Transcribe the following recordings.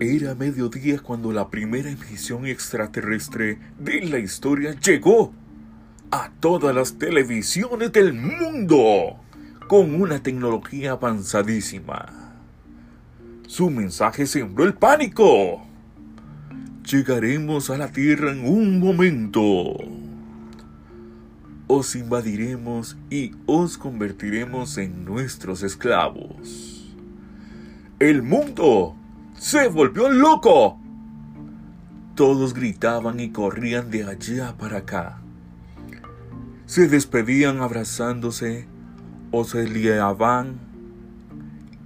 Era mediodía cuando la primera emisión extraterrestre de la historia llegó a todas las televisiones del mundo con una tecnología avanzadísima. Su mensaje sembró el pánico. Llegaremos a la Tierra en un momento. Os invadiremos y os convertiremos en nuestros esclavos. El mundo se volvió loco. Todos gritaban y corrían de allá para acá. Se despedían abrazándose o se liaban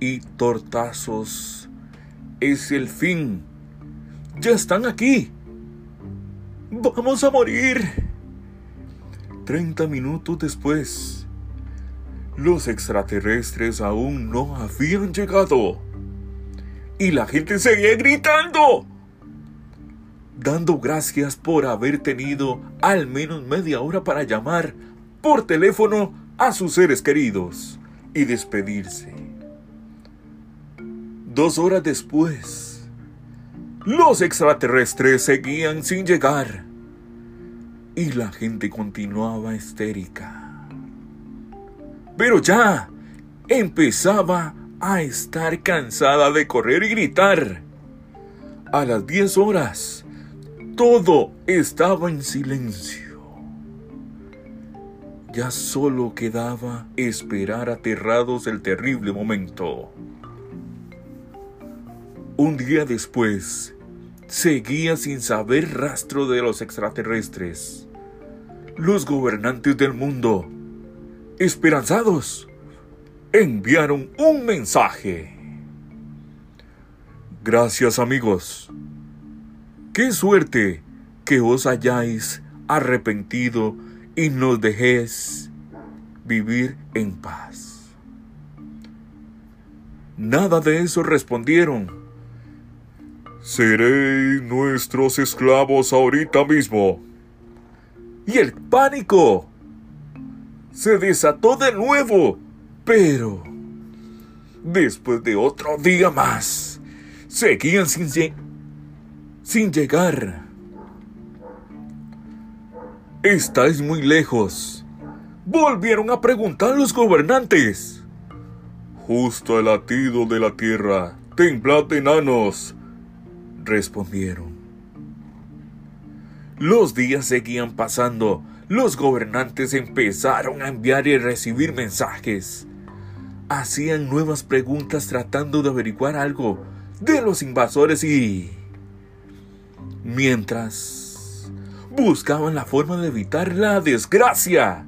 y tortazos. Es el fin. Ya están aquí. Vamos a morir. Treinta minutos después, los extraterrestres aún no habían llegado y la gente seguía gritando, dando gracias por haber tenido al menos media hora para llamar por teléfono a sus seres queridos y despedirse. Dos horas después, los extraterrestres seguían sin llegar y la gente continuaba histérica. Pero ya empezaba a estar cansada de correr y gritar. A las 10 horas, todo estaba en silencio. Ya solo quedaba esperar aterrados el terrible momento. Un día después, seguía sin saber rastro de los extraterrestres. Los gobernantes del mundo, esperanzados, enviaron un mensaje. Gracias amigos. Qué suerte que os hayáis arrepentido y nos dejéis vivir en paz. Nada de eso respondieron. Seréis nuestros esclavos ahorita mismo. Y el pánico se desató de nuevo pero, después de otro día más, seguían sin, sin llegar. Estáis muy lejos. Volvieron a preguntar los gobernantes. Justo al latido de la tierra, temblad enanos, respondieron. Los días seguían pasando. Los gobernantes empezaron a enviar y recibir mensajes hacían nuevas preguntas tratando de averiguar algo de los invasores y... Mientras buscaban la forma de evitar la desgracia.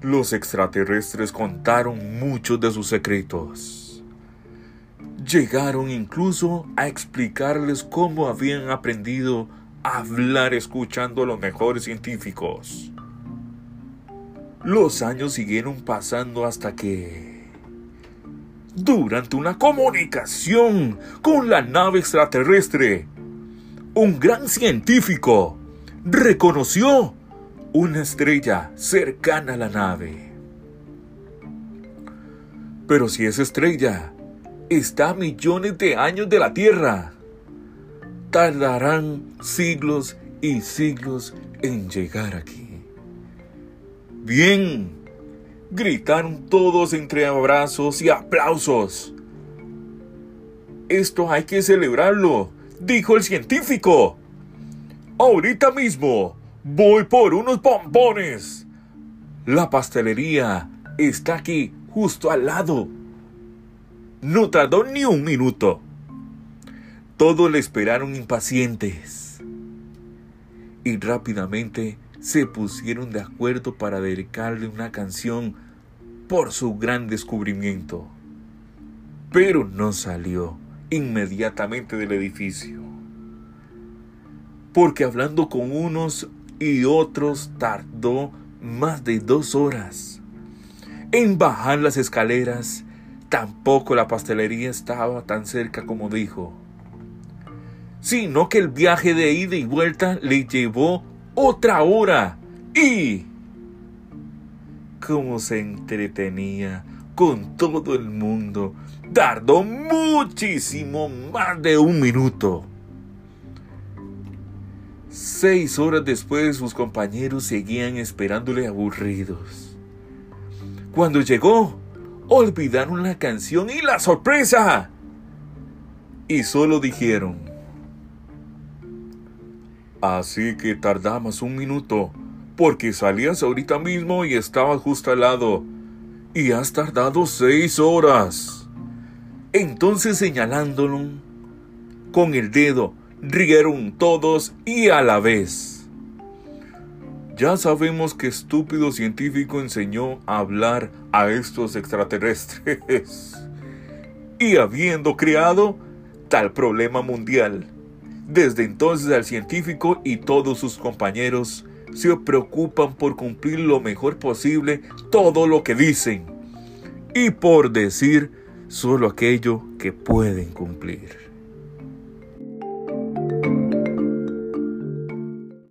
Los extraterrestres contaron muchos de sus secretos. Llegaron incluso a explicarles cómo habían aprendido a hablar escuchando a los mejores científicos. Los años siguieron pasando hasta que... Durante una comunicación con la nave extraterrestre, un gran científico reconoció una estrella cercana a la nave. Pero si esa estrella está a millones de años de la Tierra, tardarán siglos y siglos en llegar aquí. Bien, gritaron todos entre abrazos y aplausos. Esto hay que celebrarlo, dijo el científico. Ahorita mismo voy por unos pompones. La pastelería está aquí, justo al lado. No tardó ni un minuto. Todos le esperaron impacientes. Y rápidamente se pusieron de acuerdo para dedicarle una canción por su gran descubrimiento. Pero no salió inmediatamente del edificio. Porque hablando con unos y otros tardó más de dos horas. En bajar las escaleras, tampoco la pastelería estaba tan cerca como dijo, sino que el viaje de ida y vuelta le llevó otra hora y cómo se entretenía con todo el mundo. Tardó muchísimo más de un minuto. Seis horas después sus compañeros seguían esperándole aburridos. Cuando llegó, olvidaron la canción y la sorpresa. Y solo dijeron, así que tardamos un minuto, porque salías ahorita mismo y estabas justo al lado, y has tardado seis horas. Entonces señalándolo con el dedo, rieron todos y a la vez. Ya sabemos que estúpido científico enseñó a hablar a estos extraterrestres. Y habiendo creado tal problema mundial, desde entonces el científico y todos sus compañeros se preocupan por cumplir lo mejor posible todo lo que dicen y por decir solo aquello que pueden cumplir.